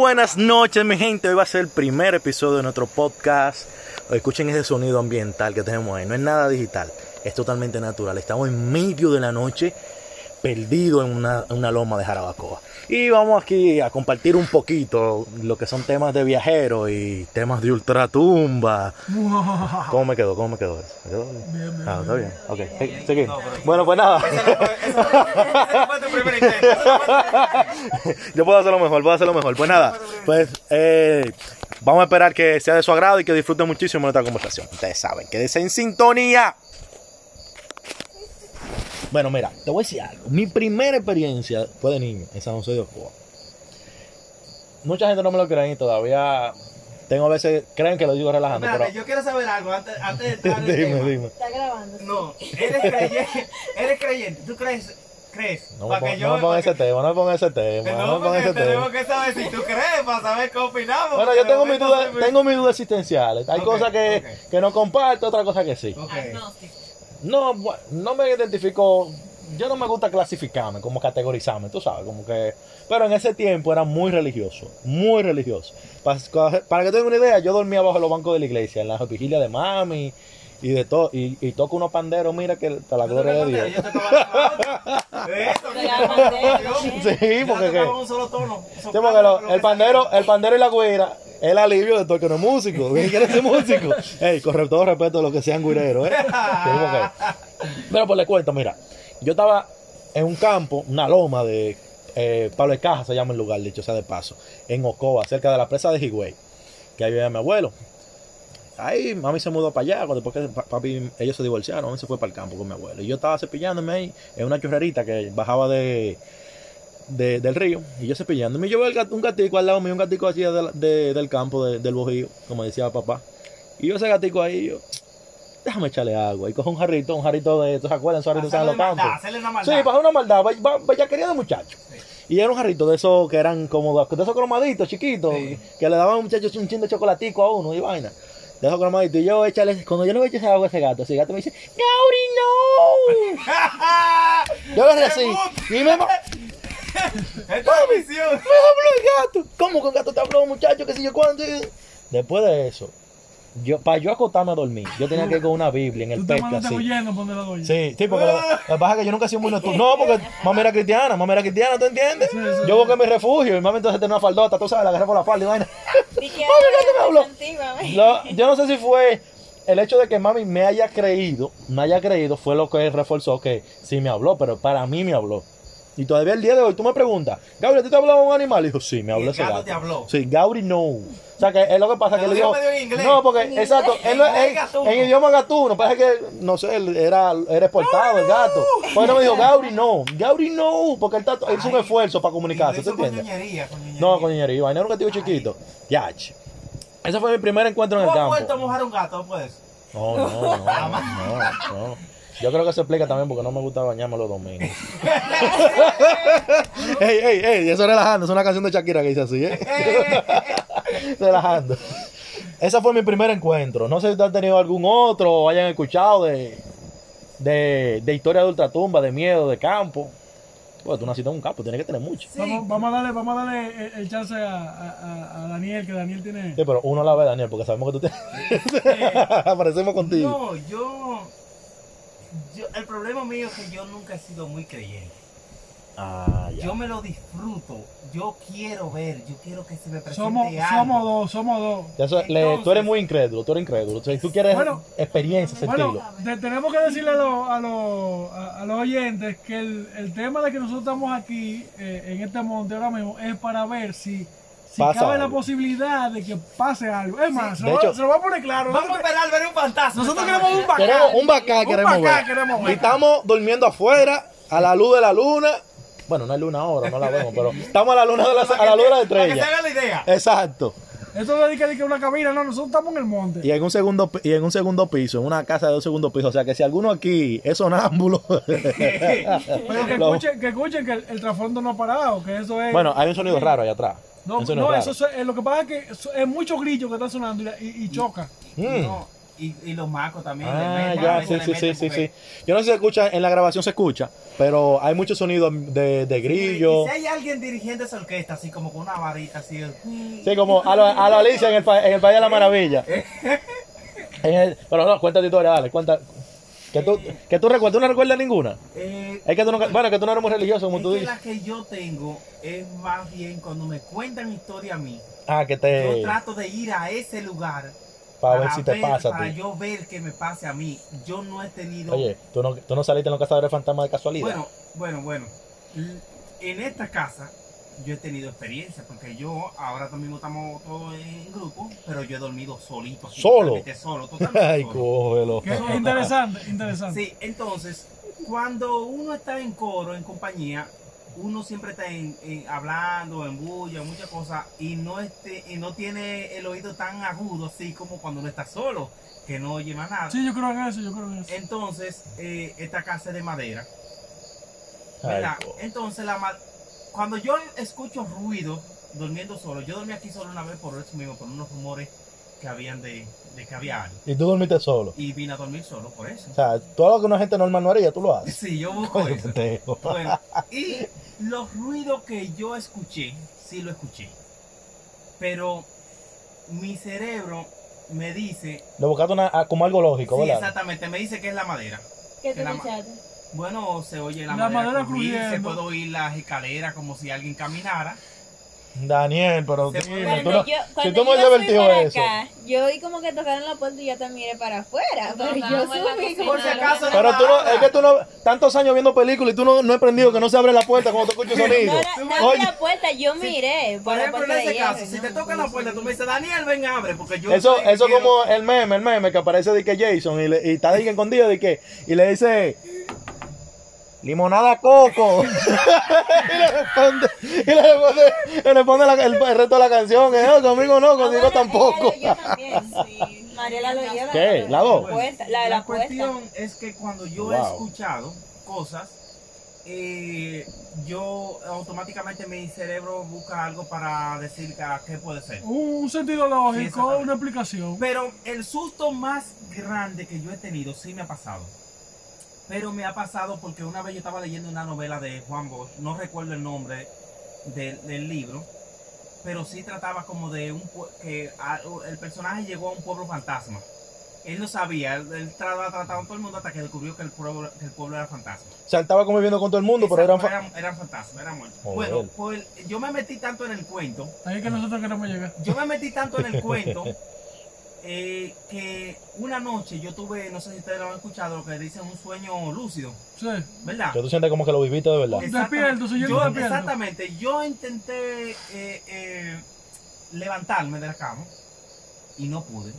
buenas noches, mi gente. Hoy va a ser el primer episodio de nuestro podcast. Escuchen ese sonido ambiental que tenemos ahí. No es nada digital, es totalmente natural. Estamos en medio de la noche, perdido en una, en una loma de Jarabacoa. Y vamos aquí a compartir un poquito lo que son temas de viajeros y temas de ultratumba. ¿Cómo me quedó? ¿Cómo me quedó eso? ¿Me quedó bien? Bien, bien, Ah, está bien. Ok, sí, sigue. Bueno, pues nada. Yo puedo hacerlo mejor, puedo hacerlo mejor. Pues nada, pues eh, vamos a esperar que sea de su agrado y que disfruten muchísimo nuestra conversación. Ustedes saben, quédense en sintonía. Bueno, mira, te voy a decir algo. Mi primera experiencia fue de niño en San José de Ocoa. Mucha gente no me lo cree y todavía tengo a veces, creen que lo digo relajando, Espérate, pero... yo quiero saber algo antes, antes de entrar en el dime, tema. dime. Está grabando. sí. No, eres creyente, eres creyente. ¿Tú crees? ¿Crees? No me, pon- yo- no me pongas ese que- tema, no me pongas ese tema, No, no me pongas porque ese tenemos tema. que saber si tú crees para saber qué opinamos. Bueno, yo tengo mis dudas, tengo mis dudas existenciales. Hay Ok, cosas que, ok. que no comparto, otras cosas que sí. Ok. Agnóstico. No, no me identifico. Yo no me gusta clasificarme, como categorizarme, tú sabes, como que. Pero en ese tiempo era muy religioso, muy religioso. Para, para que tengan una idea, yo dormía bajo los bancos de la iglesia, en la vigilia de mami y de todo. Y, y toco unos panderos, mira que para la gloria de Dios. ¿sí? Porque, tocaba que- un solo tono. sí, porque lo- el, pandero, el pandero y la güira es el alivio de todo el que no es músico. ¿Quién quiere ser músico? Ey, con todo respeto a los que sean güireros, ¿eh? Sí, Pero pues le cuento, mira, yo estaba en un campo, una loma de eh, Pablo de Caja, se llama el lugar, dicho sea de paso, en Ocoa, cerca de la presa de Higüey, que ahí vivía mi abuelo. Ahí mami se mudó para allá, después que pa- papi, ellos se divorciaron, mami se fue para el campo con mi abuelo. Y yo estaba cepillándome ahí en una churrerita que bajaba de, de- del río, y yo cepillándome. Y yo veo un gatico al lado mío, un gatico así de- de- del campo, de- del bojío, como decía papá. Y yo ese gatico ahí, yo, déjame echarle agua. Y cojo un jarrito, un jarrito de, ¿tú se acuerdan? Hacerle están en los campos. Sí, maldad. para una maldad, be- bellaquería de muchacho. Y era un jarrito de esos que eran como de esos cromaditos chiquitos, Sí. que le daban a un muchacho un chin de chocolatico a uno y vaina. De esos cromaditos. Y yo échale, cuando yo le eché ese agua a ese gato, ese gato me dice, Gauri, no. Yo agarré así. Y me, Esta es la misión. me habló el gato. ¿Cómo que un gato te habló, muchacho? Que si yo cuándo. Después de eso, yo, para yo acostarme a dormir, yo tenía que ir con una Biblia en el Tú te pecho mandaste así. huyendo la. Sí, sí, porque lo, lo que pasa es que yo nunca he sido muy nocturno. No, porque mamá era cristiana, mamá era cristiana, ¿tú entiendes? Sí, sí. Yo busqué mi refugio y mami entonces tenía una faldota, tú sabes, la agarré por la falda y vaina. ¿Y qué Mami, ¿qué te me habló? antigua, ¿eh? Lo- yo no sé si fue el hecho de que mami me haya creído, me haya creído, fue lo que reforzó que sí me habló, pero para mí me habló. Y todavía el día de hoy tú me preguntas, Gabriel, ¿a ti te hablaba un animal? Y dijo, sí, me habló ese gato gato. te habló. Sí, Gauri no. O sea, que es lo que pasa que le dijo. No, porque, En exacto, inglés. él, no- En él- gatuno. en idioma gatuno, parece que, no sé, él era, era exportado el gato. Pues no me dijo, Gauri no, Gauri no, porque él, está- él hizo un esfuerzo para comunicarse, ¿tú entiendes? No, con niñería, vaina era un gatito chiquito. Yach. Ese fue mi primer encuentro en ¿Tú el has vuelto a campo. mojar un gato pues? No, no, no, no, no. Yo creo que se explica también porque no me gusta bañarme los domingos. ey, ey, ey, eso relajando, es una canción de Shakira que dice así, ¿eh? relajando. Ese fue mi primer encuentro. No sé si ustedes han tenido algún otro o hayan escuchado de, de, de historia de ultratumba, de miedo, de campo. Pues tú naciste en un campo, tienes que tener mucho. Vamos, vamos a darle, vamos a darle el, el chance a, a- a- a Daniel, que Daniel tiene. Sí, pero uno la ve, Daniel, porque sabemos que tú tienes. Aparecemos contigo. No, yo, yo. El problema mío es que yo nunca he sido muy creyente. Ah, ya. Yo me lo disfruto. Yo quiero ver. Yo quiero que se me presente Somos, algo. somos dos, somos dos. Eso, le- Entonces- tú eres muy incrédulo, tú eres incrédulo. O sea, tú quieres Bueno, experiencia, sentirlo. Bueno, te- tenemos que decirle a, los- a, los- a- a los oyentes que el, el tema de que nosotros estamos aquí eh, en este monte ahora mismo es para ver si, si Pasa cabe la posibilidad de que pase algo. Es más, se, lo, hecho- se lo voy a poner claro. Vamos a esperar ver un fantasma. nosotros queremos un bacán. Queremos un bacán, Un queremos bacán ver. queremos Y estamos durmiendo afuera, a la luz de la luna. Bueno, no hay luna ahora, no la vemos, pero estamos a la luna de la, a la luz de la Para que se estrella. haga la idea. Exacto. Eso no es que, que una cabina, no, nosotros estamos en el monte. Y en un segundo y en un segundo piso, en una casa de dos segundos pisos. O sea que si alguno aquí es sonámbulo. Pero que escuchen, que escuchen que el, el trasfondo no ha parado, que eso es... Bueno, hay un sonido raro allá atrás. No, sonido no raro. eso es, lo que pasa es que eso- es mucho grillo que está sonando y, y- y choca. Mm. No, Y, y los macos también. Ah, meten, ya, sí, sí, sí, sí. Yo no sé si se escucha, en la grabación se escucha, pero hay muchos sonidos de, de Y grillo. si hay alguien dirigiendo esa orquesta, así como con una varita, así. Sí, como a lo, a lo Alicia en el, en el País de la Maravilla. En el- pero no, cuenta tu historia, dale, cuenta. Que tú, que tú recuerdas, ¿tú no recuerdas ninguna? Eh, Es que tú no, bueno, que tú no eres muy religioso, como es tú que dices. la que yo tengo es más bien cuando me cuentan historia a mí. Ah, que Yo te. trato de ir a ese lugar Para ver si te pasa a para ti. yo ver que me pase a mí. Yo no he tenido. Oye, ¿tú no, tú no saliste en los cazadores de fantasmas de casualidad. bueno, bueno, bueno. En esta casa yo he tenido experiencia porque yo ahora mismo estamos todos en grupo, pero yo he dormido solito. así, ¿Solo? totalmente Solo, totalmente Ay, solo. cógelo. Que- interesante, interesante. Sí, entonces, cuando uno está en coro, en compañía, uno siempre está en, en- hablando, en bulla, muchas cosas, y no, este, y no tiene el oído tan agudo así como cuando uno está solo, que no oye más nada. Sí, yo creo en eso, yo creo en eso. Entonces, eh, esta casa es de madera, Ay, Entonces, la ma- cuando yo escucho ruido durmiendo solo, yo dormí aquí solo una vez por eso mismo, por unos rumores que habían de, de que había algo. Y tú dormiste solo. Y vine a dormir solo por eso. O sea, todo lo que una gente normal no haría, tú lo haces. Sí, yo busco Coño, eso. pendejo. Bueno, y los ruidos que yo escuché, sí lo escuché. Pero mi cerebro me dice, Le buscaste una, como algo lógico, sí, ¿verdad? exactamente, me dice que es la madera. ¿Qué te escuchaste? Bueno, se oye la, La madera, madera crujir, se puede oír las escaleras como si alguien caminara. Daniel, pero Se dime, puede- tú no- yo, si tú me yo has divertido eso. acá, yo oí como que tocaron la puerta y yo también miré para afuera. Pero yo subí cocina, como Por si acaso, Pero tú no, es que tú no, tantos años viendo películas y tú no, no has aprendido que no se abre la puerta cuando tú escuchas sonido. No, no Oye, la puerta, yo miré. Por ejemplo, en ese caso, si no, te tocan no la puerta, tú me dices, Daniel, ven, abre, porque yo eso, eso quiero- como el meme, el meme que aparece de que Jason y, le, y está de que escondido de que, y le dice, limonada coco. y le responde, y le responde, le responde la- el, el resto de la canción, que no, conmigo no, Ah, contigo bueno, tampoco. ella también. Sí. Mariela lo oyó. ¿Qué? ¿La dos? la de La la cuestión es que cuando yo he escuchado cosas, eh, yo automáticamente mi cerebro busca algo para decir que, qué puede ser. Un sentido lógico, una explicación. Pero el susto más grande que yo he tenido sí me ha pasado. Pero me ha pasado porque una vez yo estaba leyendo una novela de Juan Bosch, no recuerdo el nombre del, del libro, pero sí trataba como de un que a- el personaje llegó a un pueblo fantasma. Él no sabía, él, él trataba trataba con todo el mundo hasta que descubrió que el pueblo, que el pueblo era fantasma. O sea, él estaba conviviendo con todo el mundo, pero eran... Eran, eran fantasmas, eran muertos. Bueno, pues yo me metí tanto en el cuento Ahí es que nosotros queremos llegar. yo me metí tanto en el cuento eh, que una noche yo tuve, no sé si ustedes lo han escuchado, lo que dicen un sueño lúcido, Sí. ¿verdad? Que tú sientes como que lo viviste de verdad. Exactamente. Despierto, Yo- despierto. Exactamente, yo intenté eh, eh, levantarme de la cama y no pude.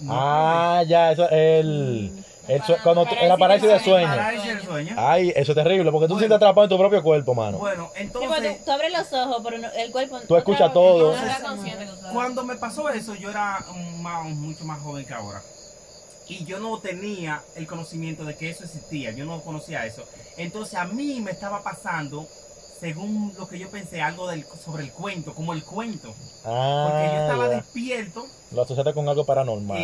No Ah, ya, eso es el... el sue- cuando tú- Parálisis la parálisis de del sueño. Parálisis del sueño. Ay, eso es terrible, porque tú Bueno. sientes atrapado en tu propio cuerpo, mano. Bueno, entonces, tú, tú abres los ojos, pero no- el cuerpo. Tú escuchas todo. No consciente que cuando me pasó eso, yo era más- mucho más joven que ahora. Y yo no tenía el conocimiento de que eso existía, yo no conocía eso. Entonces a mí me estaba pasando, según lo que yo pensé, algo del, sobre el cuento, como el cuento. Porque yo estaba Ah, ya. despierto. Lo asociaste con algo paranormal.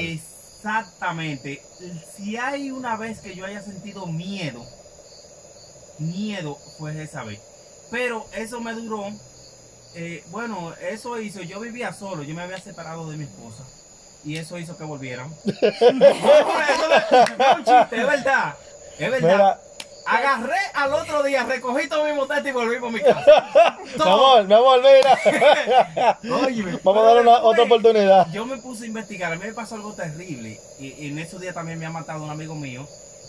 Exactamente. Si hay una vez que yo haya sentido miedo, miedo fue esa vez. Pero eso me duró. eh, bueno, eso hizo, yo vivía solo, yo me había separado de mi esposa. Y eso hizo que volvieran. es un chiste, es verdad. Es verdad. Agarré al otro día, recogí todo mi motete y volví por mi casa. mi Todo. amor, mi amor, mira. Óyeme, Vamos a darle una, otra oportunidad. yo me puse a investigar, a mí me pasó algo terrible y, y en esos días también me ha matado un amigo mío,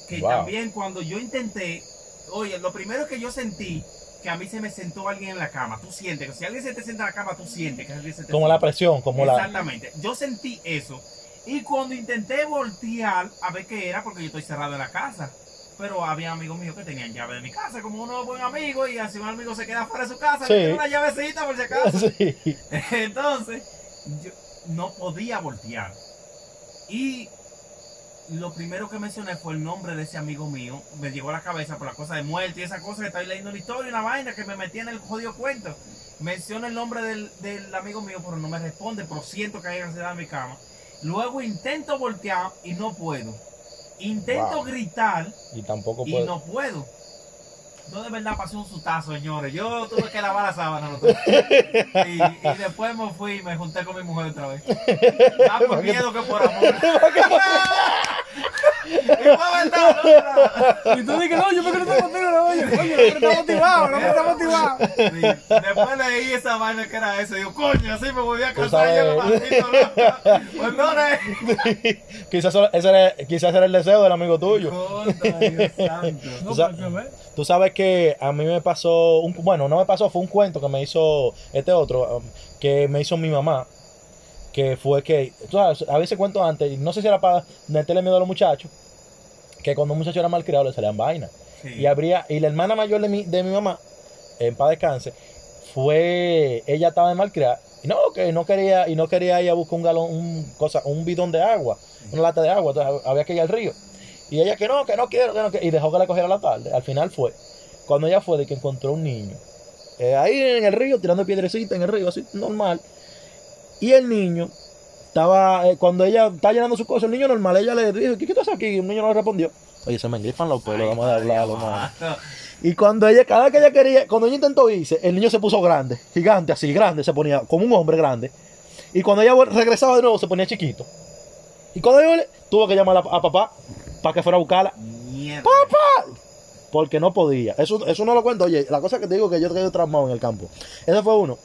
que Wow. también cuando yo intenté, oye, lo primero que yo sentí, que a mí se me sentó alguien en la cama, tú sientes, que si alguien se te sienta en la cama, tú sientes que alguien se te Como la presión, como la... Exactamente, yo sentí eso y cuando intenté voltear a ver qué era, porque yo estoy cerrado en la casa. Pero había amigos míos que tenían llave de mi casa, como uno buen amigo, y así un amigo se queda fuera de su casa, Sí. le tiene una llavecita por si acaso. Sí. Entonces, yo no podía voltear. Y lo primero que mencioné fue el nombre de ese amigo mío. Me llegó a la cabeza por la cosa de muerte y esa cosa que estoy leyendo la historia, una vaina que me metí en el jodido cuento. Menciono el nombre del, del amigo mío, pero no me responde, pero siento que hay ansiedad en mi cama. Luego intento voltear y no puedo. Intento Wow. gritar Y tampoco y puedo. no puedo. Yo de verdad pasé un sutazo, señores. Yo tuve que lavar la sábana. dos. Y, y después me fui y me junté con mi mujer otra vez. Más por miedo que por amor. y fue verdad, fue verdad. Y tú dices, no, yo me creo contigo, no, oye, oye, no está motivado, no está motivado. Sí. Después leí esa vaina que era eso. Digo, coño, así me volví a Tú casar yo, sabes. maldito. Pues no, no. quizás, ese era, quizás era el deseo del amigo tuyo. Dios santo. Sea, porque, ¿ves? Tú sabes que a mí me pasó, un, bueno, no me pasó, fue un cuento que me hizo este otro, um, que me hizo mi mamá, que fue que, tú sabes, a veces cuento antes, y no sé si era para meterle miedo a los muchachos, que cuando un muchacho era mal criado le salían vainas. Sí. Y habría, y la hermana mayor de mi, de mi mamá, en paz descanse, fue, ella estaba de malcriada, y no, que no quería, y no quería ir a buscar un galón, un cosa, un bidón de agua, una lata de agua, entonces había que ir al río. Y ella que no, que no quiero, que no quiero, y dejó que le cogiera la tarde. Al final fue, cuando ella fue de que encontró un niño, eh, ahí en el río, tirando piedrecita en el río, así, normal. Y el niño estaba, eh, cuando ella estaba llenando sus cosas, el niño normal, ella le dijo, ¿qué, qué estás aquí? Y el niño no le respondió. Oye, se me engrifan los pelos, vamos a hablar, a- y cuando ella, cada vez que ella quería, cuando ella intentó irse, el niño se puso grande, gigante, así, grande, se ponía como un hombre grande. Y cuando ella regresaba de nuevo, se ponía chiquito. Y cuando ella tuvo que llamar a, a papá para que fuera a buscarla, Mierda. porque no podía. Eso, eso no lo cuento. Oye, la cosa que te digo que yo quedé traumado en el campo. Ese fue uno.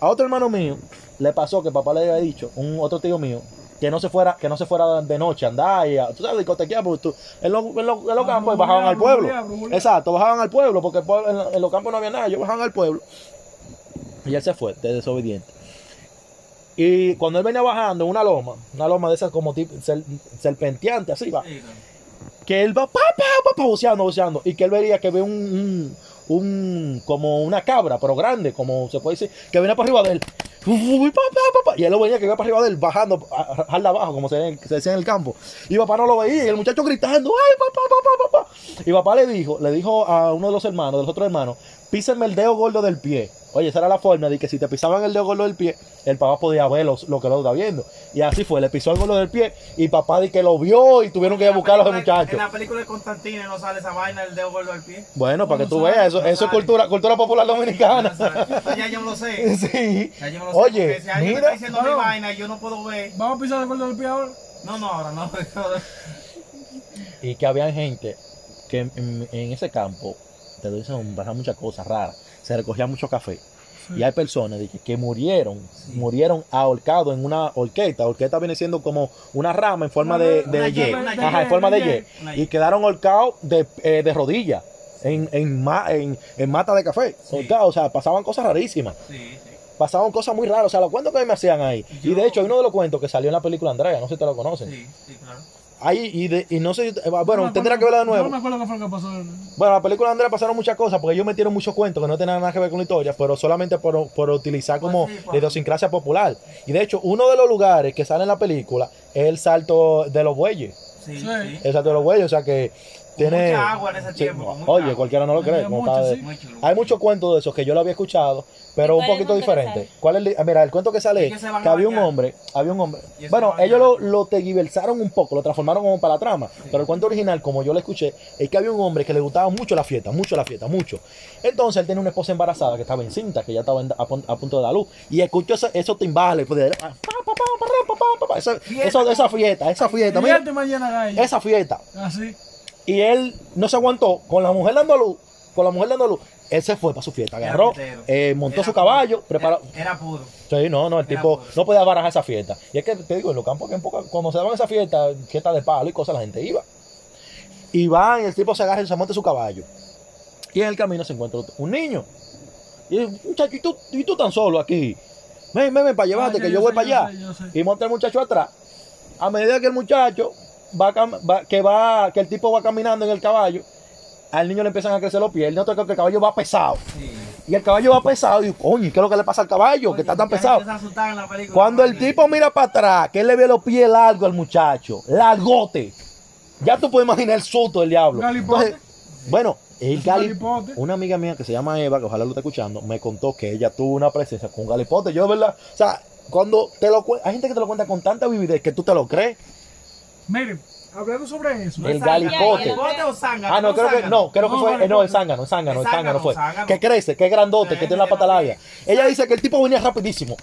A otro hermano mío le pasó que papá le había dicho, un otro tío mío, que no se fuera, que no se fuera de noche a andar y a, tú sabes, discotequear, porque tú, en los, en los, en los campos bajaban al pueblo. Exacto, bajaban al pueblo, porque en, los campos no había nada, ellos bajaban al pueblo. Y él se fue, de desobediente. Y cuando él venía bajando una loma, una loma de esas como tipo sel- serpenteante, así va, que él va pa, pa, pa, pa, buceando, buceando, y que él vería que ve un, un, un- como una cabra, pero grande, como se puede decir, que viene para arriba de él. Y él lo veía que iba para arriba de él, bajando, a- a- al de abajo, como se, se decía en el campo. Y papá no lo veía, y el muchacho gritando, ¡ay, papá, papá! Y papá le dijo, le dijo a uno de los hermanos, de los otros hermanos, písenme el dedo gordo del pie. Oye, esa era la forma de que si te pisaban el dedo gordo del pie, el papá podía ver los- lo que lo está viendo. Y así fue, le pisó el gordo del pie, y papá di que lo vio, y tuvieron que ir a buscar a los muchachos. En la película de Constantine no sale esa vaina del dedo gordo al pie. Bueno, para que tú veas, eso, eso es cultura, cultura popular dominicana. Ya yo lo sé. Sí. Ya yo me lo sé. Oye, si alguien me mira. está diciendo mi Claro. vaina y yo no puedo ver. Vamos a pisar el gordo del pie ahora. No, no, ahora no. Y que había gente que en, en ese campo, te dicen, pasaban muchas cosas raras. Se recogía mucho café. Sí. Y hay personas que, que murieron, murieron ahorcados en una horqueta. Horqueta viene siendo como una rama en forma de, de Una en forma de Y. Quedaron ahorcados de, eh, de rodillas. En, en, ma- en, en mata de café. Sí. O sea, pasaban cosas rarísimas. Sí, sí. pasaban cosas muy raras. O sea, los cuentos que me hacían ahí. Y de hecho, hay uno de los cuentos que salió en la película Andrea, no sé si te lo conocen. Sí, sí, claro. Ahí, y, de- y no sé, eh, bueno, No tendrá acuerdo- que verla de No nuevo. me acuerdo qué fue lo que pasó. Bueno, la película de Andrea pasaron muchas cosas porque ellos metieron muchos cuentos que no tenían nada que ver con la historia, pero solamente por, por utilizar como Pues sí, la idiosincrasia popular. Y de hecho, uno de los lugares que sale en la película es el salto de los bueyes. Sí. El salto de los bueyes, o sea que tiene agua en ese tiempo. Oye, cualquiera no lo cree. Hay muchos cuentos de esos que yo lo había escuchado, pero un poquito diferente. ¿Cuál es ah, mira, el cuento que sale es que, había un hombre, había un hombre. Bueno, ellos lo, lo tegiversaron un poco, lo transformaron como para la trama, pero el cuento original, como yo lo escuché, es que había un hombre que le gustaba mucho la fiesta, mucho la fiesta, mucho. Entonces él tenía una esposa embarazada que estaba encinta, que ya estaba a, punto de dar luz, y escuchó esos eso timbales, pues, ah, pa, pa, pa, esa, fiesta. Eso, esa fiesta, esa fiesta, esa fiesta. Así. Y él no se aguantó con la mujer dando luz, con la mujer dando luz. Él se fue para su fiesta, agarró, eh, montó Era su puro. caballo, preparó. Era, era puro. Sí, no, no, el Era tipo puro. no podía barajar esa fiesta. Y es que te digo, en los campos que en poca- cuando se daban esa fiesta, fiesta de palo y cosas, la gente iba. Y van y el tipo se agarra y se monta su caballo. Y en el camino se encuentra un niño. Y dice, muchacho, ¿y tú, y tú tan solo aquí? Ven, ven, ven para llevarte, Ah, que yo yo voy para yo allá. sé, yo sé. Y monta el muchacho atrás. A medida que el muchacho va, que va, que el tipo va caminando en el caballo, al niño le empiezan a crecer los pies. El niño toca que el caballo va pesado. Sí. Y el caballo va pesado. Y coño, ¿y ¿qué es lo que le pasa al caballo? que está tan pesado. película. Cuando el tipo mira para atrás, que él le ve los pies largos al muchacho, largote. Ya tú puedes imaginar el susto del diablo. Entonces, bueno, el galipote. una amiga mía que se llama Eva, que ojalá lo esté escuchando, me contó que ella tuvo una presencia con un galipote. Yo, ¿verdad? O sea, cuando te lo hay gente que te lo cuenta con tanta vividez que tú te lo crees. Miren, hablando sobre eso. El galipote. ¿Galipote o zángano? Ah, no, creo que no, creo que No, fue, eh, no, el zángano, el zángano, el zángano fue. Que crece, que es grandote, que tiene la pata sí, larga. Ella dice que el tipo venía rapidísimo.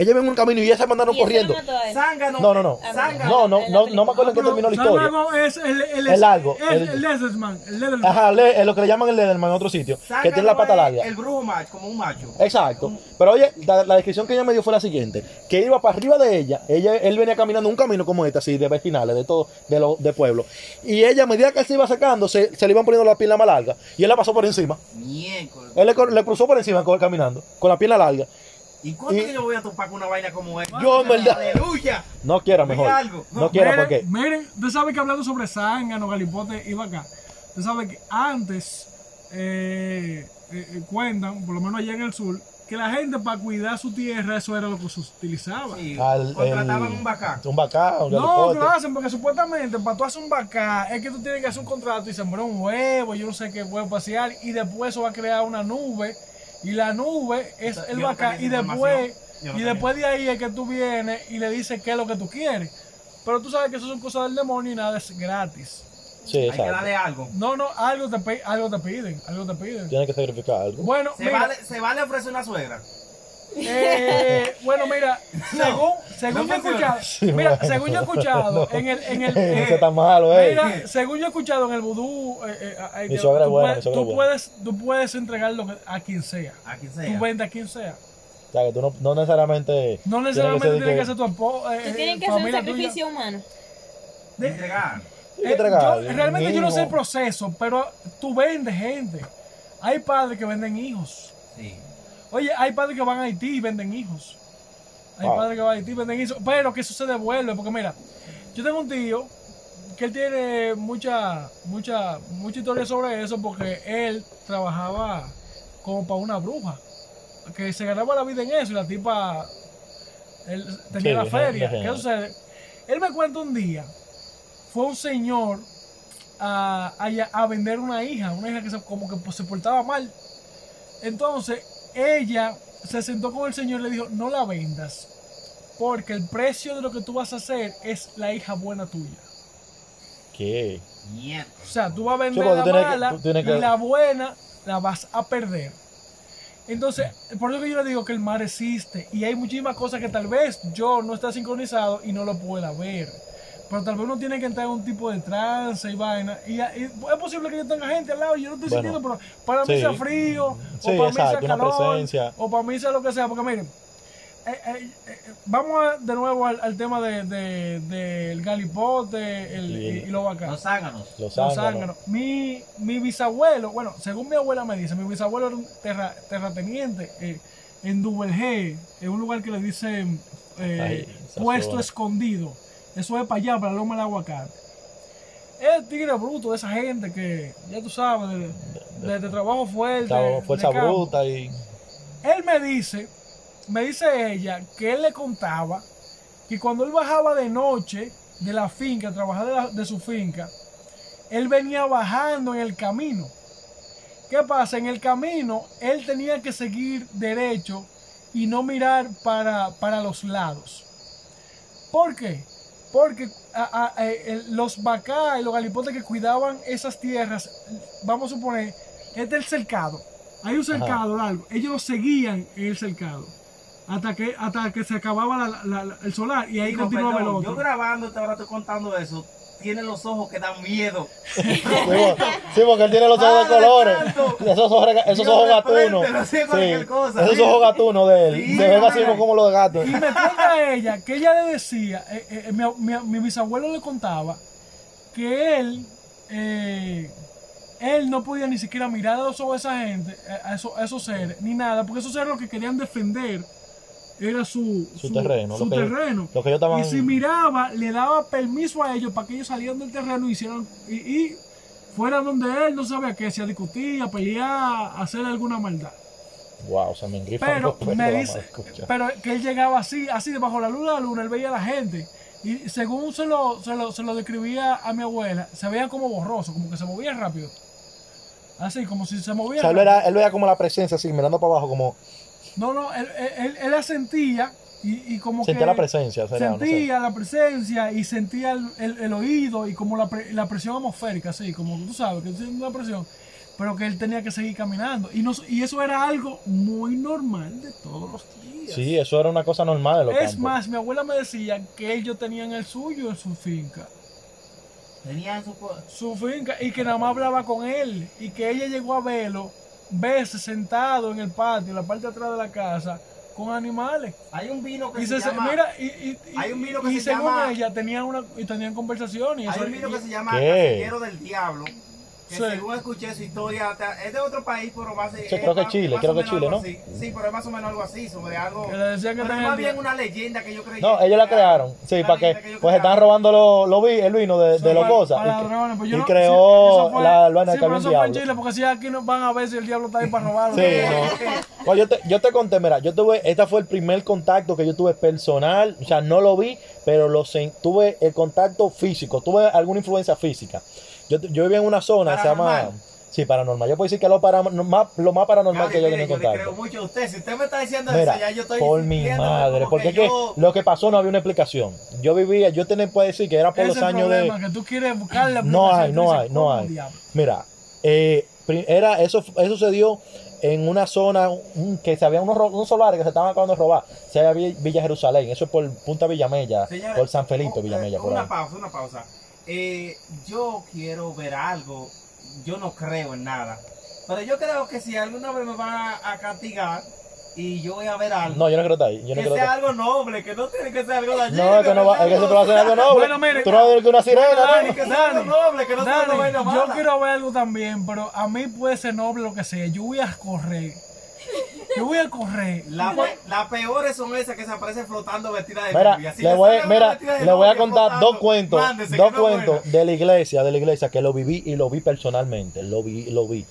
Ella venía en un camino y ella se mandaron ¿Y eso corriendo. Zángano. No, no, no. Zángano. No, no, no, no me acuerdo en qué terminó la historia. Zángano es el, el, El largo, El, el-. Ajá, es lo que le llaman el Lederman en otro sitio, que tiene la pata larga. El brujo macho, como un macho. Exacto. Pero oye, la, descripción que ella me dio fue la siguiente: que iba para arriba de ella, ella él venía caminando un camino como este, así, de vecinales, de todo, de lo, de pueblo. Y ella, a medida que se iba sacando, se, se le iban poniendo la pierna más larga. Y él la pasó por encima. Miércoles. Él le, cruzó por encima caminando, con la pierna larga. ¿Y cuánto Y- que yo voy a topar con una vaina como esta? Yo, en verdad. Aleluya. No quiera mejor. Algo. No quiera porque. Miren, usted sabe que hablando sobre zángano, galipote y vaca, usted sabe que antes eh, eh, eh, cuentan, por lo menos allá en el sur, que la gente para cuidar su tierra, eso era lo que se utilizaba. Sí, Al- contrataban el- un bacán. Un bacán, un No, lo hacen porque supuestamente para tú hacer un bacá es que tú tienes que hacer un contrato y sembrar un huevo, yo no sé qué huevo pasear y después eso va a crear una nube y la nube es el bacá y después y después de ahí es que tú vienes y le dices qué es lo que tú quieres. Pero tú sabes que eso son cosas del demonio y nada es gratis. Sí, Hay que darle algo. No, no, algo te, algo te piden, algo te piden. Tiene que sacrificar algo. Bueno, Se mira, vale, se vale ofrecer una suegra. Eh, bueno, mira, según, según no yo he escuchado, mira, según yo he escuchado en el, en el, Eso eh, está malo, eh. Mira, según yo he escuchado en el vudú, eh, eh, eh, Mi tú suegra es buena, puedes- tú, buena. puedes, tú puedes entregarlo a quien sea. A quien Tú sea. vendes a quien sea. O sea, que tú no, no necesariamente. No necesariamente tiene que que- ser tu esposa. Tú tienes que hacer un sacrificio humano. De entregar. Hay que entregar, realmente yo no sé el proceso, pero tú vendes gente. Hay padres que venden hijos. Sí. Oye, hay padres que van a Haití y venden hijos. Hay Wow. padres que van a Haití y venden hijos. Pero que eso se devuelve. Porque mira, yo tengo un tío que él tiene mucha, mucha, mucha historia sobre eso porque él trabajaba como para una bruja. Que se ganaba la vida en eso y la tipa él tenía Sí, la feria. ¿Qué sucede? Él me cuenta un día, fue un señor a, a- a vender una hija, una hija que se, como que pues, se portaba mal. Entonces, ella se sentó con el señor y le dijo, no la vendas, porque el precio de lo que tú vas a hacer es la hija buena tuya. ¿Qué? Mierda. O sea, tú vas a vender la tienes mala que- y la buena la vas a perder. Entonces, por eso que yo le digo que el mar existe y hay muchísimas cosas que tal vez yo no esté sincronizado y no lo pueda ver. Pero tal vez uno tiene que entrar en un tipo de trance y vaina. Y, y es posible que yo tenga gente al lado y yo no estoy Bueno, sintiendo, pero para mí sí. sea frío, Sí, o para mí sea exacto, calor, presencia. o para mí sea lo que sea. Porque miren, eh, eh, eh, vamos a- de nuevo al, al tema del de, galipote el, y, y lo bacán. Los zánganos. Los Los zánganos. Mi, mi bisabuelo, bueno, según mi abuela me dice, mi bisabuelo era un terra- terrateniente eh, en Duvergé, en un lugar que le dicen eh, Ay, puesto escondido. Eso es para allá, para Loma del Aguacate. Es tigre bruto de esa gente que, ya tú sabes, de, de- de trabajo fuerte. De fuerza bruta y. Él me dice, me dice ella, que él le contaba que cuando él bajaba de noche de la finca, a trabajar de, la- de su finca, él venía bajando en el camino. ¿Qué pasa? En el camino él tenía que seguir derecho y no mirar para, para los lados. ¿Por qué? Porque a- a- el- los vacá y los galipotes que cuidaban esas tierras, vamos a suponer, es del cercado. Hay un cercado largo. Ellos lo seguían en el cercado. Hasta que, hasta que se acababa la- la- la- el solar y ahí Digo, continuaba el perdón, yo otro. grabándote ahora estoy contando eso. Tiene los ojos que dan miedo. Sí, porque- sí, porque él tiene los ojos de colores. Esos ojos, esos ojos gatunos. sí, esos ojos gatunos de él. Sí, Se ven así como los gatos. Y me cuenta ella que ella le decía, eh, eh, mi, mi- mi bisabuelo le contaba que él, eh, él no podía ni siquiera mirar a los ojos de esa gente, eh, a, esos, a esos seres, ni nada, porque esos seres lo que querían defender era su, Su terreno, Su lo que- lo que estaban- Y si miraba, le daba permiso a ellos para que ellos salieran del terreno y hicieran, y, y fueran donde él no sabía qué, si a discutir, a pelear, a hacer alguna maldad. Wow, se me engrifan Pero los me dice, pero que él llegaba así, así debajo de la luz de la luna, él veía a la gente. Y según se lo, se lo, se lo describía a mi abuela, se veía como borroso, como que se movía rápido. Así, como si se O movía sea, él, él veía como la presencia así, mirando para abajo, como. No, no, él, él, él- la sentía y, y como Sentía que la presencia, sería, no sé. sentía la presencia y sentía el, el- el oído y como la, pre- la presión atmosférica, así, como tú sabes, que tiene una presión, pero que él tenía que seguir caminando. Y, no, y eso era algo muy normal de todos los días. Sí, eso era una cosa normal de los es campos. más, mi abuela me decía que ellos tenían el suyo en su finca. Tenían su... Su finca y que nada más hablaba con él y que ella llegó a verlo, verse sentado en el patio, en la parte de atrás de la casa, con animales. Hay un vino que Y, se, se, llama... mira, y, y, y- Hay un vino que y se según llama- ella tenían una y tenían conversaciones. y Hay eso- un vino y- que se llama ¿Qué? Casillero del Diablo. Que Sí. según escuché su historia, es de otro país, pero más Sí, creo que Chile, creo que Chile, ¿no? Sí, pero es más o menos algo así, sobre algo. Que le decían que pero es más bien una leyenda que yo creí. No, ellos la crearon, sí, para que, ellos pues están robando lo, lo vi- el vino de, de Son los cosas. y que- pues y no- creó sí, eso fue- la vaina sí, que pero eso fue en. Chile, porque si aquí no van a ver si el diablo está ahí para robarlo. Sí, no. Pues yo te, yo te conté, mira, yo tuve, este fue el primer contacto que yo tuve personal, o sea, no lo vi, pero lo tuve el contacto físico, tuve alguna influencia física. Yo, yo vivía en una zona que se llama, Paranormal. sí, paranormal. Yo puedo decir que lo, para, más, lo más paranormal Gaby, que yo tenía yo le creo contacto. mucho a usted. Si usted me está diciendo Mira, eso, ya yo estoy por mi madre, porque es que yo- lo que pasó no había una explicación. Yo vivía, yo tenía, puedo decir que era por los el años de... que tú quieres buscar la No hay, no hay, no ¿cómo hay. Mira, eh, era eso, eso se dio en una zona que se había unos, unos solares que se estaban acabando de robar. Se había Villa Jerusalén, eso es por Punta Villamella, Señora, por San Felipe Villamella. eh, por una ahí. pausa, una pausa. Eh, yo quiero ver algo. Yo no creo en nada. Pero yo creo que si alguna vez me van a, a castigar y yo voy a ver algo, No, yo no quiero estar ahí. Yo no que quiero sea estar algo noble, que no tiene que ser algo dañino. No, que no va, es que siempre va a ser algo noble. Bueno, mire, Tú no vas a ver que una sirena, Dani, ¿no? que sea algo noble, que no sea vaina yo quiero ver algo también, pero a mí puede ser noble lo que sea. Yo voy a correr. Yo voy a correr. La Las peores son esas que se aparecen flotando vestidas de Mira, novia. Si le voy, sale una mira, vestida de le voy a contar flotando, dos cuentos, mándese, dos no cuentos buena. de la iglesia, de la iglesia que lo viví y lo vi personalmente, lo vi, lo vi.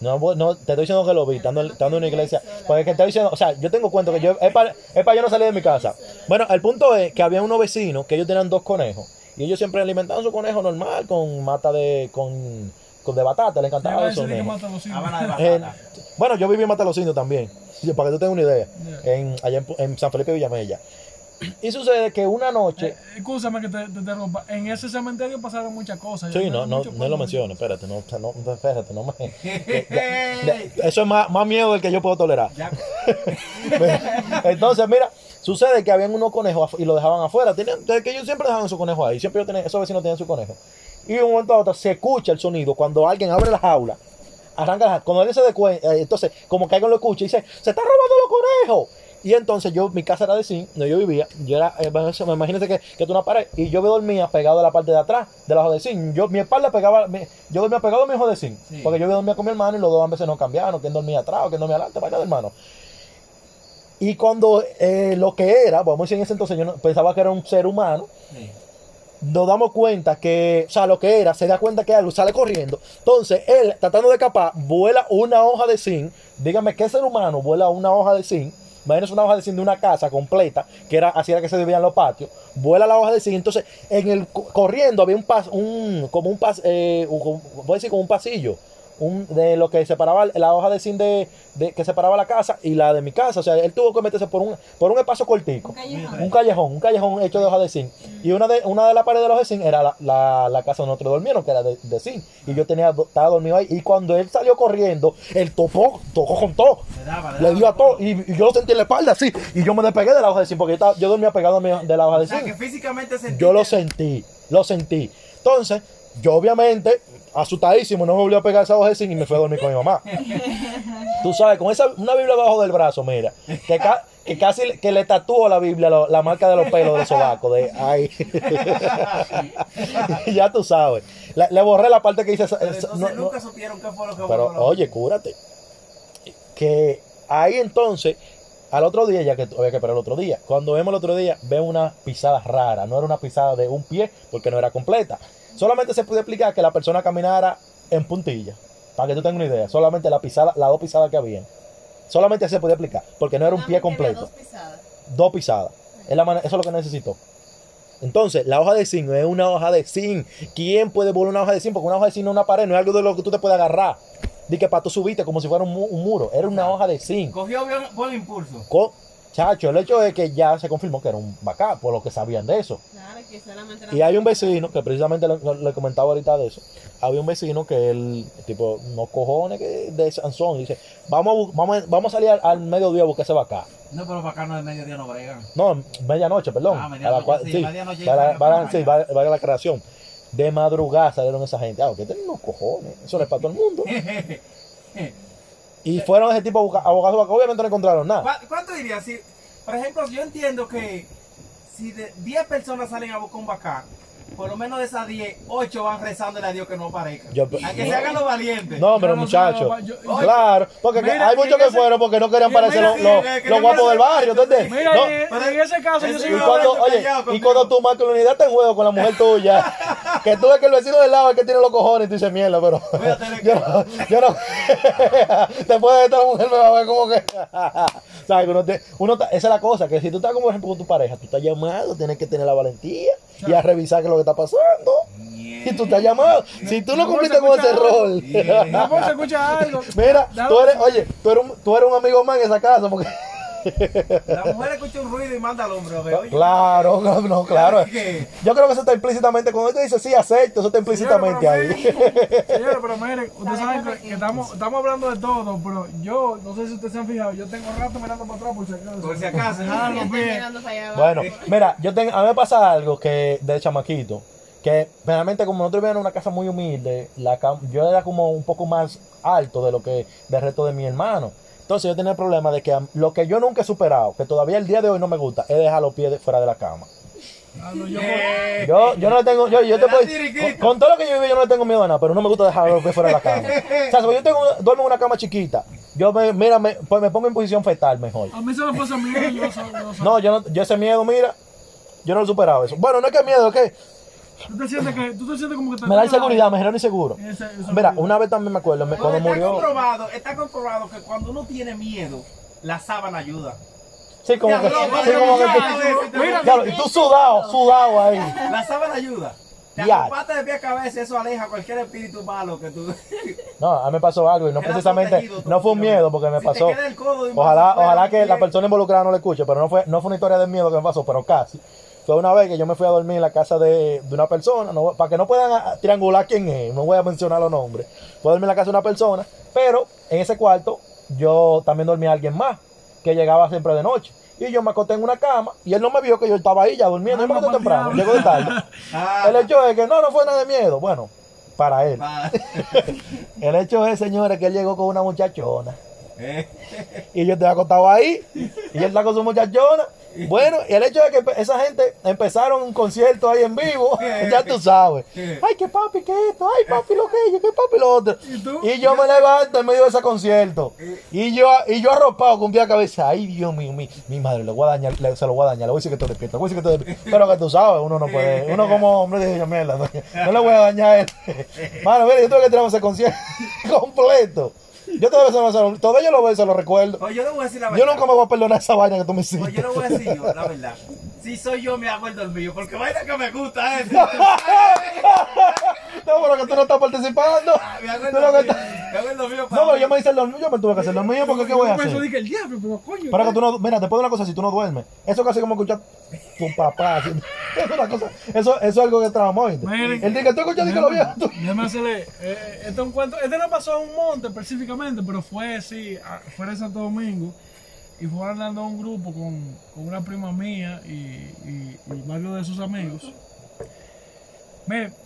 No, no, te estoy diciendo que lo vi, estando, estando en una iglesia. Porque que estoy diciendo, o sea, yo tengo cuento que yo, es para, es para yo no salir de mi casa. Bueno, el punto es que había unos vecinos que ellos tenían dos conejos. Y ellos siempre alimentaban su conejo normal con mata de, con, con de batata, le encantaba eso. Sábana de En- batata. bueno, yo viví en Matalocindo también, para que tú tengas una idea, en, allá en, en San Felipe Villamella. Y sucede que una noche, Eh, Escúchame que te, te interrumpa. En ese cementerio pasaron muchas cosas. Sí, Yo no, no, no lo menciones, espérate, no, no, no, espérate, no me... de- eso es más, más miedo del que yo puedo tolerar. Entonces, mira, sucede que habían unos conejos y lo dejaban afuera. Tenían, que ellos siempre dejaban su conejo ahí, siempre ellos tenían- esos vecinos tenían su conejo. Y de un momento a otro se escucha el sonido cuando alguien abre la jaula, arranca la jaula. Cuando alguien se dé cuenta, eh, entonces, como que alguien lo escucha y dice, se están robando los conejos. Y entonces yo, mi casa era de zinc, donde yo vivía, yo era, eh, imagínate que, que tú una pared, y yo me dormía pegado a la parte de atrás, de la de zinc. Yo, mi espalda pegaba, mi- yo dormía pegado a mi hijo de zinc, Sí. porque yo dormía con mi hermano y los dos a veces no cambiaban, quién dormía atrás o quién dormía adelante, vaina de hermano. Y cuando eh, lo que era, vamos a decir en ese entonces, yo no- pensaba que era un ser humano, Sí. Nos damos cuenta que, o sea, lo que era, se da cuenta que algo sale corriendo. Entonces, él, tratando de escapar, vuela una hoja de zinc. Dígame, ¿qué ser humano vuela una hoja de zinc? Imagínense una hoja de zinc de una casa completa, que era así era que se dividían los patios. Vuela la hoja de zinc. Entonces, en el co- corriendo había un pas, un, como un pas, eh, un- voy a decir como un pasillo. Un, de lo que separaba la hoja de zinc de, de- que separaba la casa y la de mi casa. O sea, él tuvo que meterse por un, por un espacio cortico. Un callejón. Un callejón, un callejón hecho de hoja de zinc. Y una de, una de las paredes de los de zinc era la, la, la casa donde nosotros durmieron, que era de, de zinc. Y yo tenía, estaba dormido ahí. Y cuando él salió corriendo, él topó, tocó con todo. Le daba, Le dio a todo. Y, y yo lo sentí en la espalda así. Y yo me despegué de la hoja de zinc, porque yo, estaba- yo dormía pegado a mi- de la hoja de O sea, que zinc. físicamente se Yo lo sentí, lo sentí. Entonces, yo obviamente, asustadísimo, no me volvió a pegar esa hoja y me fui a dormir con mi mamá. Tú sabes, con esa, una Biblia debajo del brazo, mira, que, ca- que casi le- que le tatuó la Biblia lo- la marca de los pelos de sobaco, de ahí. ya tú sabes. Le, le borré la parte que dice... Pero entonces no- no- nunca supieron qué fue lo que pero la- oye, cúrate. Que ahí entonces, al otro día, ya que había que esperar el otro día, cuando vemos el otro día, veo una pisada rara. No era una pisada de un pie, porque no era completa. Solamente se puede explicar que la persona caminara en puntilla. Para que tú tengas una idea. Solamente la pisada, las dos pisadas que habían. Solamente se podía explicar, porque no era un pie completo. Dos pisadas. Dos pisadas. Es la eso es lo que necesitó. Entonces, la hoja de zinc es una hoja de zinc. ¿Quién puede volar una hoja de zinc? Porque una hoja de zinc no es una pared, no es algo de lo que tú te puedes agarrar. Di que para tú subiste como si fuera un, mu- un muro. Era una hoja de zinc. Cogió bien, buen impulso. Co- Chacho, el hecho es que ya se confirmó que era un bacá, por lo que sabían de eso. Claro, que solamente Y hay un vecino, que precisamente le, le comentaba ahorita de eso, había un vecino que él, tipo, no cojones que de Sansón, y dice, vamos a, vamos, a- vamos a salir al, al mediodía a buscar ese bacá. No, pero para acá no es mediodía, no bregan. No, medianoche, perdón. Ah, A medianoche, la cua- sí, sí, medianoche para, para- para- para sí, la creación. De madrugada salieron esa gente. Ah, que tienen unos cojones. Eso no es para todo el mundo. Y fueron ese tipo a buscar, a. Obviamente no encontraron nada. ¿Cuá- ¿Cuánto dirías? Si, por ejemplo, yo entiendo que si de 10 personas salen a buscar un bacán, por lo menos de esas 10, 8 van rezándole a Dios que no aparezca. Yo- a que se hagan los valientes. No, pero no muchachos. Claro, porque mira, hay muchos que ese- fueron porque no querían mira, parecer los, los- no guapos del barrio, ¿entendés? Mira, No, y en, ese caso yo sí Y no cuando, oye, y cuando tu masculinidad está en juego con la mujer tuya, que tú ves que el vecino del lado es que tiene los cojones y tú dices mierda, pero yo no, yo no, después de esta mujer me va a ver como que, ¿sabes? Uno, te- uno ta- esa es la cosa, que si tú estás como por ejemplo con tu pareja, tú estás llamado, tienes que tener la valentía y a revisar qué es lo que está pasando. Y tú estás llamado. Si tú no cumpliste con ese algo. rol. Mi amor, se escucha algo. Mira, Dale. tú eres, oye, tú eres, un, tú eres un amigo más en esa casa porque... La mujer escucha un ruido y manda al hombre. oye, Claro, no, no, claro. ¿qué? Yo creo que eso está implícitamente, cuando te dice sí, acepto, eso está implícitamente ahí. Señores, pero miren, ustedes saben que, que estamos, estamos hablando de todo, pero yo, no sé si ustedes se han fijado, yo tengo rato mirando para atrás por si acaso. Por si acaso. Yo los pies. mirando para allá abajo. Bueno, mira, yo tengo, a mí me pasa algo que de chamaquito, que realmente como nosotros vivíamos en una casa muy humilde, la cam- yo era como un poco más alto de lo que del resto de mi hermano. Entonces yo tenía el problema de que lo que yo nunca he superado, que todavía el día de hoy no me gusta, es dejar los pies de- fuera de la cama. Ah, yo- Eh, Yo, yo no le tengo, yo, yo te puedo- con, con todo lo que yo viví, yo no le tengo miedo a nada, pero no me gusta dejar los pies fuera de la cama. O sea, si yo tengo, duermo en una cama chiquita, yo me, mira, me, pues me pongo en posición fetal mejor. a mí se me pasa miedo, yo No, yo no, yo ese miedo, mira, yo no lo he superado eso. Bueno, no es que miedo, es que Tú te sientes que, tú te sientes como que te me da inseguridad, me genera inseguro. Ese- Mira, una vez también me acuerdo, me- cuando está murió. comprobado, está comprobado que cuando uno tiene miedo, la sábana ayuda. Sí, como que. Sí, como que. Claro, y tú sudado, sudado ahí. La sábana ayuda. Te acompaste de pie a cabeza, eso aleja cualquier espíritu malo que tú. No, a mí me pasó algo y no precisamente. No fue un miedo porque me Si te pasó. queda el codo de un Ojalá, ojalá que la persona involucrada no lo escuche, pero no fue, no fue una historia de miedo que me pasó, pero casi. Fue una vez que yo me fui a dormir en la casa de, de una persona, no- para que no puedan ah, triangular quién es, no voy a mencionar los nombres. Fui a dormir en la casa de una persona, pero en ese cuarto yo también dormía alguien más, que llegaba siempre de noche. Y yo me acosté en una cama y él no me vio que yo estaba ahí ya durmiendo, Ah, me temprano, diablo. llegó de tarde. Ah, El hecho es que no, no fue nada de miedo. Bueno, para él. El hecho es, señores, que él llegó con una muchachona. Eh, Y yo estaba acostado ahí. Y él está con su muchachona. Bueno, y el hecho es que esa gente empezaron un concierto ahí en vivo. Ya tú sabes. Ay, que papi, que esto. Ay, papi, lo que yo, que papi, lo otro. ¿Y yo me levanto en medio de ese concierto. Y yo, y yo arropado con pie a cabeza. Ay, Dios mío, mi, mi madre, le voy a dañar, le- se lo voy a dañar. Le voy a decir que estoy despierto. Le voy a decir que estoy despierto. Pero que tú sabes, uno no puede. Uno como hombre dice, mierda, no, no le voy a dañar a él. Mano, mira, yo tengo que tener ese concierto completo. Yo todavía, se lo- todavía yo lo se lo recuerdo. Yo le voy a decir la Yo nunca me voy a perdonar esa vaina que tú me hiciste. Yo le voy a decir yo, la verdad. Si soy yo, me hago el dormido. Porque vaina que me gusta es. No, pero que tú no estás participando. Me hago el Tú lo que dormido. estás- Me hago el dormido No, para. pero yo me hice el dormido, yo me tuve que hacer el mío porque ¿qué voy a Yo hacer? dije, el diablo, pero coño. Pero que tú no, mira, después de una cosa, si tú no duermes, eso casi como escuchar tu papá haciendo, es una cosa, eso, eso es algo que traumó. El día que tú escuchas, que lo viejo, tú. Déjame hacerle. eh, eh, este es un cuento. Este no pasó en un monte específicamente, pero fue sí, a- fuera de Santo Domingo. Y fue andando un grupo con, con una prima mía y, y, y varios de sus amigos.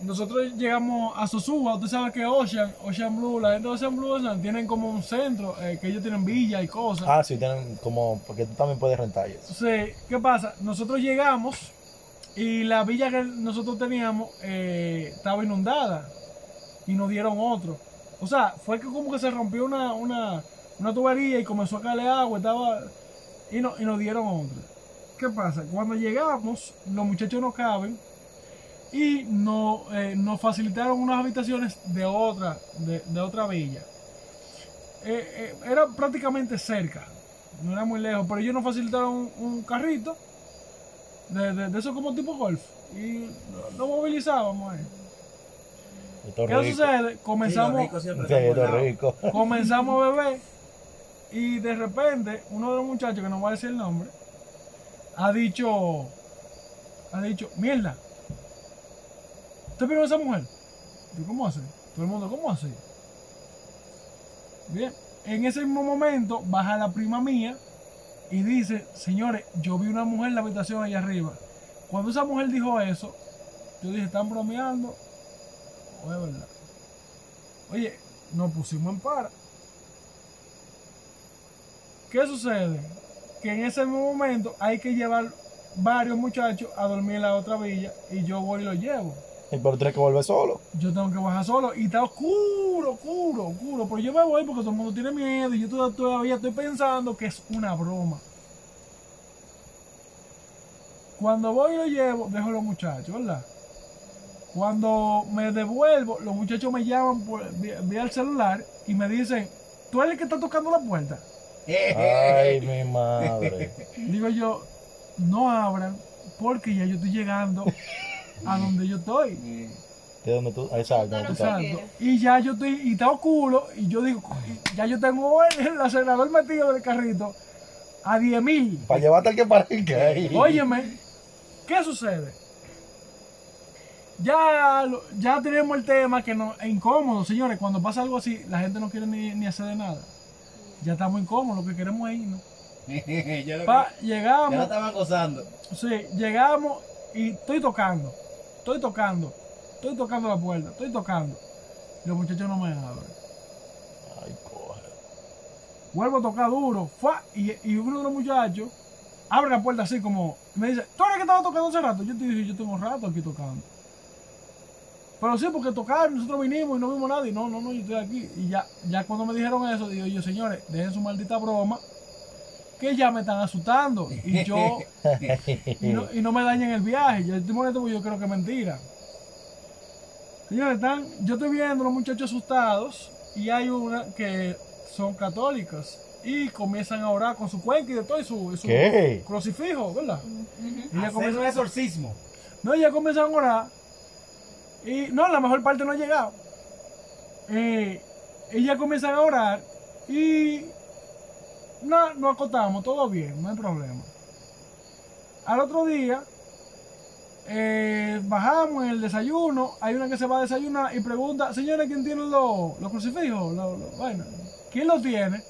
Nosotros llegamos a Sosúa. Usted sabe que Ocean, Ocean Blue, la gente de Ocean Blue Ocean, tienen como un centro, eh, que ellos tienen villa y cosas. Ah, sí, tienen como, porque tú también puedes rentar eso. Entonces, ¿qué pasa? Nosotros llegamos y la villa que nosotros teníamos eh, estaba inundada y nos dieron otro. O sea, fue que como que se rompió una, una, una tubería y comenzó a caerle agua estaba, y, no, y nos dieron otro. ¿Qué pasa? Cuando llegamos, los muchachos no caben y no, eh, nos facilitaron unas habitaciones de otra, de, de otra villa. Eh, eh, era prácticamente cerca, no era muy lejos, pero ellos nos facilitaron un, un carrito de, de, de eso como tipo golf y lo, lo movilizábamos ahí. ¿Qué rico. sucede? Comenzamos, Sí, rico. comenzamos a beber Y de repente, uno de los muchachos, que no voy a decir el nombre, ha dicho, ha dicho, mierda, ¿usted vio a esa mujer? Yo, ¿cómo así? Todo el mundo, ¿cómo así? Bien, en ese mismo momento baja la prima mía y dice, señores, yo vi una mujer en la habitación allá arriba. Cuando esa mujer dijo eso, yo dije, ¿están bromeando? ¿O es verdad? Oye, nos pusimos en para. ¿Qué sucede? Que en ese mismo momento hay que llevar varios muchachos a dormir en la otra villa y yo voy y los llevo. Y por tienes que volver solo. Yo tengo que bajar solo y está oscuro, oscuro, oscuro. Pero yo me voy porque todo el mundo tiene miedo y yo toda- todavía estoy pensando que es una broma. Cuando voy y lo llevo, dejo a los muchachos, ¿verdad? Cuando me devuelvo, los muchachos me llaman por, vía, vía el celular y me dicen, ¿tú eres el que está tocando la puerta? Ay, mi madre. Digo yo, no abran porque ya yo estoy llegando a donde yo estoy. ¿De dónde tú? Exacto. donde tú estás. Exacto. Y ya yo estoy, y está oscuro, y yo digo, ya yo tengo el acelerador metido del carrito a 10 mil. Para llevarte al que parezca ahí. Óyeme, ¿qué sucede? Ya, ya tenemos el tema que no, es incómodo, señores. Cuando pasa algo así, la gente no quiere ni, ni hacer de nada. Ya estamos incómodos, lo que queremos es irnos. lo, Pa, ya lo llegamos, estaban gozando. sí, llegamos y estoy tocando, estoy tocando, estoy tocando la puerta, estoy tocando. Y los muchachos no me abren. Ay, coge. vuelvo a tocar duro, ¡fua! y, y uno de los muchachos abre la puerta así como, me dice, ¿tú eres que estaba tocando hace rato? Yo te dije, yo tengo un rato aquí tocando. Pero sí, porque tocar, nosotros vinimos y no vimos nadie. No, no, no, yo estoy aquí. Y ya, ya cuando me dijeron eso, digo yo, señores, dejen su maldita broma, que ya me están asustando. Y yo, y no, y no me dañen el viaje. Yo estoy molesto porque yo creo que es mentira. Señores, están, yo estoy viendo a los muchachos asustados y hay una que son católicas y comienzan a orar con su cuenca y de todo y su, y su ¿Qué? crucifijo, ¿verdad? Y ella Hacer comienza- un exorcismo. no, ya comienzan a orar. Y no, la mejor parte no ha llegado. Eh, ella comienzan a orar y no, nos acostamos, todo bien, no hay problema. Al otro día, eh, bajamos en el desayuno, hay una que se va a desayunar y pregunta, señores, ¿quién tiene los, los crucifijos? Los- vaina? ¿Quién los tiene?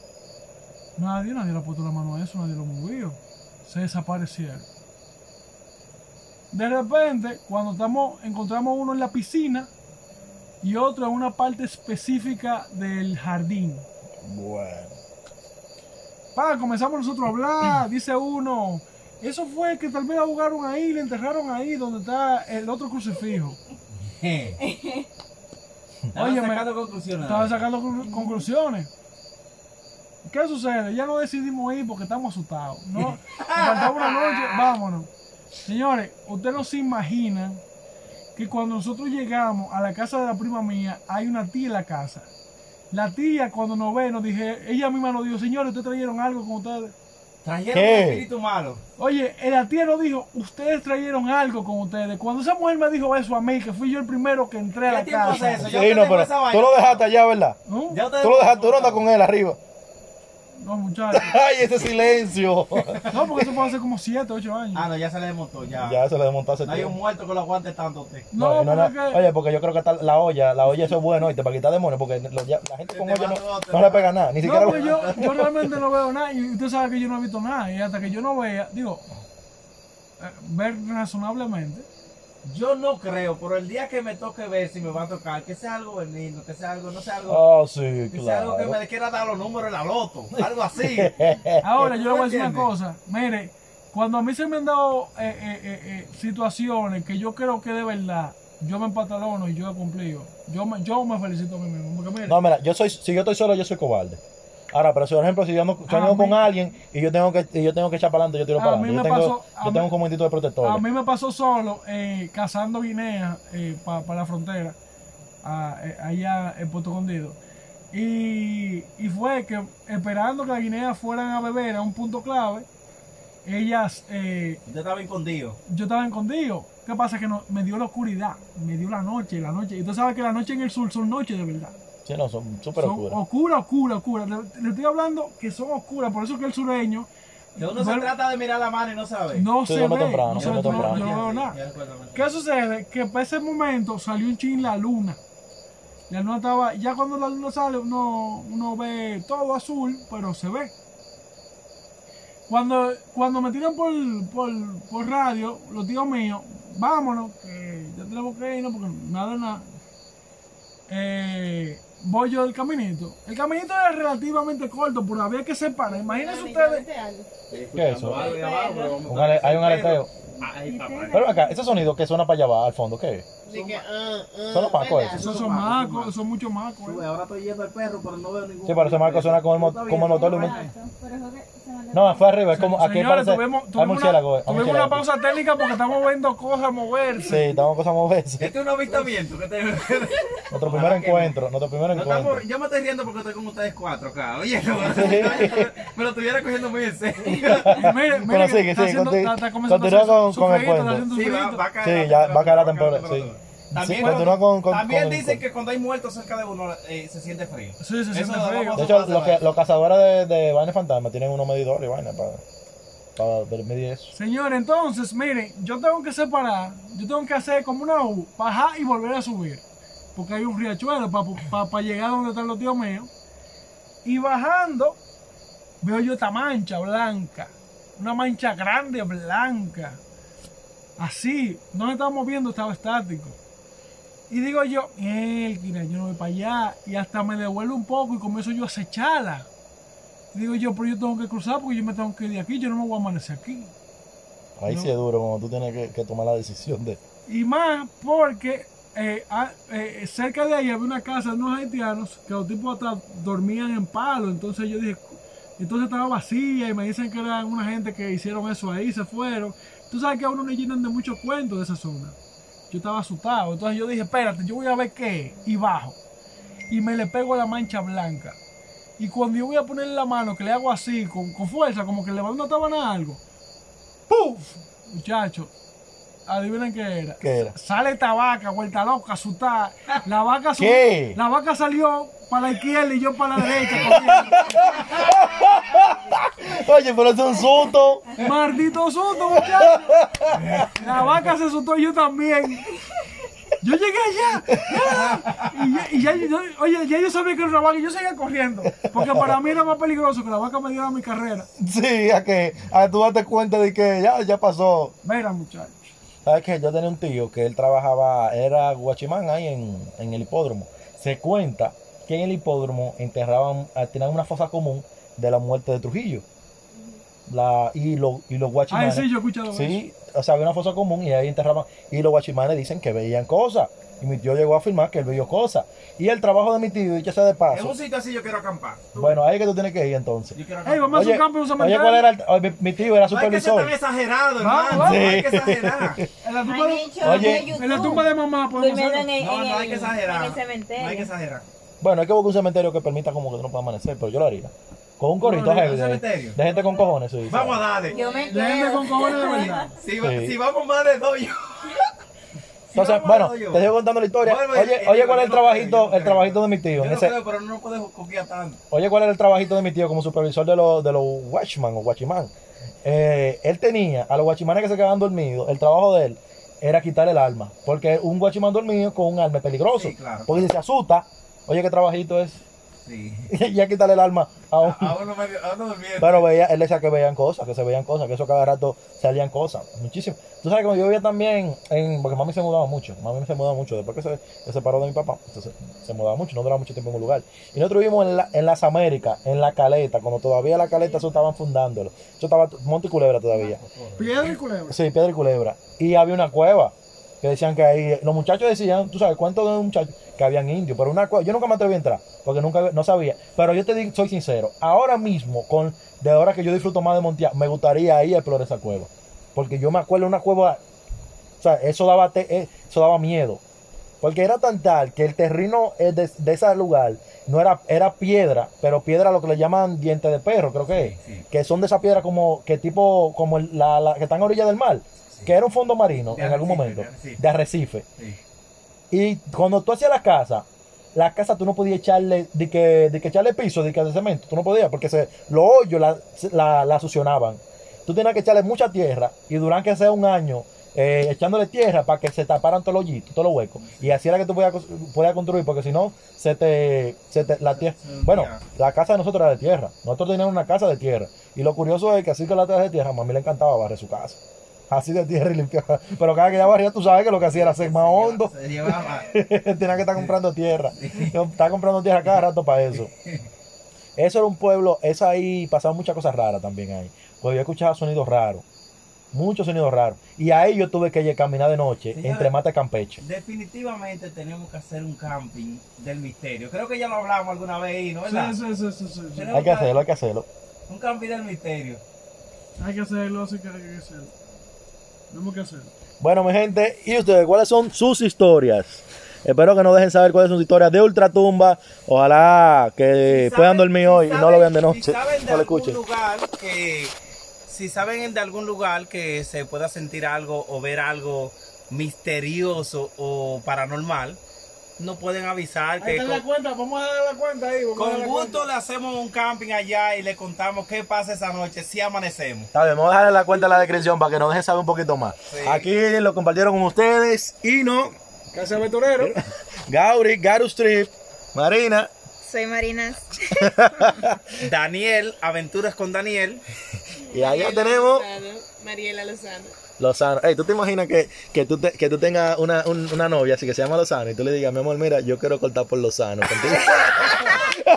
Nadie, nadie le ha puesto la mano a eso, nadie lo movió. Se desaparecieron. De repente, cuando estamos, encontramos uno en la piscina y otro en una parte específica del jardín. Bueno. Pa, comenzamos nosotros a hablar, dice uno, eso fue que tal vez ahogaron ahí, le enterraron ahí donde está el otro crucifijo. Óyeme, sacando conclusiones. Estaba sacando conclu- conclusiones. ¿Qué sucede? Ya no decidimos ir porque estamos asustados. ¿no? Faltaba una noche, vámonos. Señores, ustedes no se imaginan que cuando nosotros llegamos a la casa de la prima mía, hay una tía en la casa. La tía cuando nos ve, nos dije, ella misma nos dijo, señores, ustedes trajeron algo con ustedes. Trajeron ¿Qué? un espíritu malo. Oye, la tía nos dijo, ustedes trajeron algo con ustedes. Cuando esa mujer me dijo eso a mí, que fui yo el primero que entré a ¿Qué la tiempo casa. eso? Sí, Yo te no, tengo pero esa vaina. tú lo dejaste allá, ¿verdad? ¿No? Ya Tú lo dejaste, tú no andas con él arriba. No, muchachos. Ay, ese silencio. No, porque eso fue hace como 7, 8 años. Ah, no, ya se le desmontó, ya. ya se le desmontó hace No hay un muerto que lo aguante tanto usted. No, no, porque no. Oye, porque yo creo que está la olla, la olla eso es bueno, ¿oíste? Para quitar demonios, porque lo- ya- la gente con olla no, no le pega nada, ni no, siquiera. porque yo, yo realmente no veo nada y usted sabe que yo no he visto nada y hasta que yo no vea, digo, eh, ver razonablemente. Yo no creo, pero el día que me toque ver si me va a tocar, que sea algo benigno, que sea algo, no sea algo, Oh, sí, que sea algo que me quiera dar los números en la loto, algo así. Ahora yo le voy a decir una cosa, mire, cuando a mí se me han dado eh, eh, eh, eh, situaciones que yo creo que de verdad yo me empatalono y yo he cumplido, yo me, yo me felicito a mí mismo, porque mire, No, mira, yo soy, si yo estoy solo, yo soy cobarde. Ahora, pero si por ejemplo, si yo ando, si yo A ando con mí- alguien y yo tengo que, y yo tengo que echar para adelante, yo tiro A para mí adelante. me Yo tengo, pasó- a yo mí- tengo un de protector. A mí me pasó solo eh, cazando guinea para la frontera, a- eh, allá en Puerto Escondido. Y, y fue que esperando que las guineas fueran a beber a un punto clave, ellas, eh, Usted estaba escondido. yo estaba escondido. ¿Qué pasa? Que no, me dio la oscuridad, me dio la noche, la noche. Y tú sabes que la noche en el sur son noches de verdad. Sí, no, son súper oscuras. oscuras, oscuras, oscuras. Le, le estoy hablando que son oscuras, por eso que el sureño Que uno se trata de mirar la mano y no sabe. no Sí, se ve. temprano, no se ve, temprano. yo no veo nada. ¿Qué sucede? Que para ese momento salió un chin la luna. La luna estaba, ya cuando la luna sale uno, uno ve todo azul, pero se ve. Cuando, cuando me tiran por, por, por radio, los tíos míos, vámonos, que ya tenemos que irnos porque nada, nada. Eh, voy yo del caminito. El caminito era relativamente corto, pero había que separar. Imagínense ustedes. ¿Qué es eso? Hay un aleteo. Pero acá, ese sonido que suena para allá abajo, al fondo, ¿qué es? Son los macos esos. Esos son macos, son muchos macos. Eh. ahora estoy yendo al perro, pero no veo ningún. Sí, pero ese marco suena como el, mo- como el motor de un... Pero eso que se van a- No, fue arriba, es como... Aquí Señores, parece... tuvimos, hay tuvimos murciélago, una, hay tuvimos murciélago. una pausa técnica porque estamos viendo cosas moverse. Sí, estamos cosas a moverse. Este es un avistamiento que te... Nuestro primer Ojalá que encuentro, nuestro primer No estamos- encuentro. yo me estoy riendo porque estoy con ustedes cuatro acá. Oye, no, me lo estuviera cogiendo muy en serio. Mire, mire Bueno, que sigue, está sigue, haciendo- conti- está- está comenzando a continúa hacer con- con el cuento. Sí, va, frito. va a caer. Sí, ya va a caer la temperatura, sí. También, Sí, cuando- con- con- también dicen que cuando hay muertos cerca de uno eh, se siente frío. Sí, se siente frío. De hecho, los, que, los cazadores de, de vaina fantasma tienen unos medidores y vaina para, para ver- medir eso. Señor, entonces, miren, yo tengo que separar, yo tengo que hacer como una U, bajar y volver a subir. Porque hay un riachuelo para llegar a donde están los tíos míos. Y bajando, veo yo esta mancha blanca. Una mancha grande blanca. Así, no me estaba moviendo, estaba estático. Y digo yo, Elquina, yo no voy para allá. Y hasta me devuelvo un poco y comienzo yo a acecharla. Digo yo, pero yo tengo que cruzar porque yo me tengo que ir de aquí, yo no me voy a amanecer aquí. Ahí No. sí es duro cuando tú tienes que, que tomar la decisión de... Y más porque eh, a- eh, cerca de ahí había una casa de unos haitianos que los tipos hasta dormían en palo. Entonces yo dije, entonces estaba vacía y me dicen que eran una gente que hicieron eso ahí, se fueron. Tú sabes que a uno le llenan de muchos cuentos de esa zona. Yo estaba asustado. Entonces yo dije, espérate, yo voy a ver qué. Y bajo. Y me le pego a la mancha blanca. Y cuando yo voy a ponerle la mano, que le hago así, con, con fuerza, como que le va una tabana a algo. ¡Puf! Muchachos, adivinen qué era. ¿Qué era? Sale esta vaca, vuelta loca, asustada. La vaca, su- ¿Qué? la vaca salió para la izquierda y yo para la derecha. Oye, pero es un susto. Maldito susto, muchachos. La vaca se asustó y yo también. Yo llegué allá. Y, ya- y ya, yo, oye, ya yo sabía que era una vaca y yo seguía corriendo. Porque para mí era más peligroso que la vaca me diera mi carrera. Sí, a que, a que tú date cuenta de que ya, ya pasó. Mira, muchachos. ¿Sabes qué? Yo tenía un tío que él trabajaba, era guachimán ahí en, en el hipódromo. Se cuenta que en el hipódromo enterraban, ah, tenían una fosa común de la muerte de Trujillo. La, y, lo- y los guachimanes. sí, yo he escuchado eso. Sí, o sea, había una fosa común y ahí enterraban. Y los guachimanes dicen que veían cosas. Y mi tío llegó a afirmar que él vio cosas. Y el trabajo de mi tío, dicho sea de En paso. un sitio así yo quiero acampar. Bueno, ahí es que tú tienes que ir entonces. Yo quiero vamos a hacer Oye, un campo en un oye, cementerio. ¿cuál era el- oye, mi, tío era No hay que supervisor. tan exagerado, vamos. No hay que exagerar. En la tumba de, Oye. en la tumba de mamá podemos Durmiendo en hacerlo. el, No, en no hay que exagerar. en el No hay que exagerar. Bueno, hay que buscar un cementerio que permita como que tú no puedas amanecer, pero yo lo haría. Con un corito No, de, gente con cojones, sí. Vamos a darle. Yo me De gente con cojones de verdad. Si, va- Sí. si vamos más de dos, yo. Entonces, bueno, yo. te sigo contando la historia. Oye, oye, ¿cuál es el trabajito, el trabajito de mi tío? Yo no ese- creo, pero no puedo copiar tanto. Oye, ¿cuál era el trabajito de mi tío como supervisor de los, de los watchman o watchman? Eh, él tenía a los watchmanes que se quedaban dormidos, el trabajo de él era quitar el alma. Porque un watchman dormido con un alma es peligroso. Sí, claro. Porque si se asusta, oye, qué trabajito es. Sí. ya quitarle el alma a un, A uno, medio, a uno. Pero veía, él decía que veían cosas, que se veían cosas, que eso cada rato salían cosas, muchísimo. Tú sabes que yo vivía también, en, porque mami se mudaba mucho, mami se mudaba mucho, después que se, se separó de mi papá, entonces se mudaba mucho, no duraba mucho tiempo en un lugar. Y nosotros vivimos en, la- en las Américas, en la caleta, cuando todavía la caleta eso estaban fundándolo. Eso estaba Monte y Culebra todavía. Piedra y culebra. Sí, Piedra y Culebra. Y había una cueva que decían que ahí, los muchachos decían, tú sabes, cuánto de un muchacho que habían indios, pero una cueva, yo nunca me atreví a entrar, porque nunca, no sabía. Pero yo te digo, soy sincero, ahora mismo, con de ahora que yo disfruto más de montear, me gustaría ir a explorar esa cueva. Porque yo me acuerdo de una cueva, o sea, eso daba, te- eh, eso daba miedo. Porque era tan tal que el terreno eh, de, de ese lugar no era, era piedra, pero piedra lo que le llaman diente de perro, creo que es. Sí. Que son de esa piedra como, que tipo, como la, la- que están a orilla del mar. Que era un fondo marino De en algún momento. de arrecife. De arrecife. Sí. Y cuando tú hacías la casa, la casa tú no podías echarle, de que, de que echarle piso, de que de cemento, tú no podías, porque se, los hoyos la, la, la succionaban. Tú tenías que echarle mucha tierra y durar que sea un año eh, echándole tierra para que se taparan todos los hoyitos, todos los huecos. Y así era que tú podías, construir, porque si no, se te, se te- la tierra. Bueno, la casa de nosotros era de tierra. Nosotros teníamos una casa de tierra. Y lo curioso es que así que la tierra de tierra, a mami le encantaba barrer su casa. Así de tierra y limpiar. Pero cada que ella barría, tú sabes que lo que hacía era hacer más hondo. Se llevaba. Tenía que estar comprando tierra. Estaba comprando tierra cada rato para eso. Eso era un pueblo, eso ahí pasaban muchas cosas raras también ahí. Porque yo escuchaba sonidos raros. Muchos sonidos raros. Y ahí yo tuve que caminar de noche Señora- entre Mata y Campeche. Definitivamente tenemos que hacer un camping del misterio. Creo que ya lo hablamos alguna vez, ahí, ¿no? ¿Verdad? Sí, sí, sí, sí, sí, sí. Hay que hacerlo, hay que hacerlo. Un camping del misterio. Hay que hacerlo, así que hay que hacerlo. Tenemos que hacerlo. Bueno, mi gente, ¿y ustedes cuáles son sus historias? Espero que nos dejen saber cuáles son sus historias de Ultratumba. Ojalá que Si puedan saben- dormir si hoy y no lo vean de Si noche. saben de No algún escuchen. lugar que, si saben de algún lugar que se pueda sentir algo o ver algo misterioso o paranormal, nos pueden avisar que está la con, cuenta, vamos a dar la cuenta ahí. Vamos a con dar la gusto cuenta. le hacemos un camping allá y le contamos qué pasa esa noche si amanecemos. Está bien, vamos a dejarle la cuenta en la descripción para que nos dejen saber un poquito más. Sí. Aquí lo compartieron con ustedes. Y no, Casa Aventurero. Gauri, Garu Strip, Marina. Soy Marina. Daniel, Aventuras con Daniel. Y allá tenemos Mariela Lozano. Lozano. Ey, ¿tú te imaginas que, que, tú, te- que tú tengas una, un- una novia así que se llama Lozano y tú le digas, mi amor, mira, yo quiero cortar por Lozano contigo?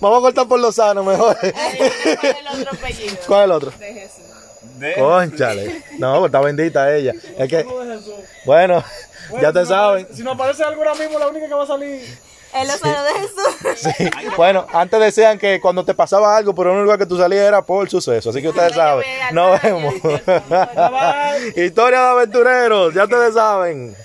Vamos a cortar por Lozano mejor. ¿Cuál es el otro apellido? ¿Cuál es el otro? De Jesús. De- Conchale. No, pues está bendita ella. Es que, bueno, Bueno, ya si te no saben. aparece- Si no aparece algo ahora mismo, la única que va a salir. El Lozano de Jesús. Sí. Bueno, antes decían que cuando te pasaba algo por un lugar que tú salías era por suceso. Así que ustedes saben. Nos vemos. Historia de aventureros, ya ustedes saben.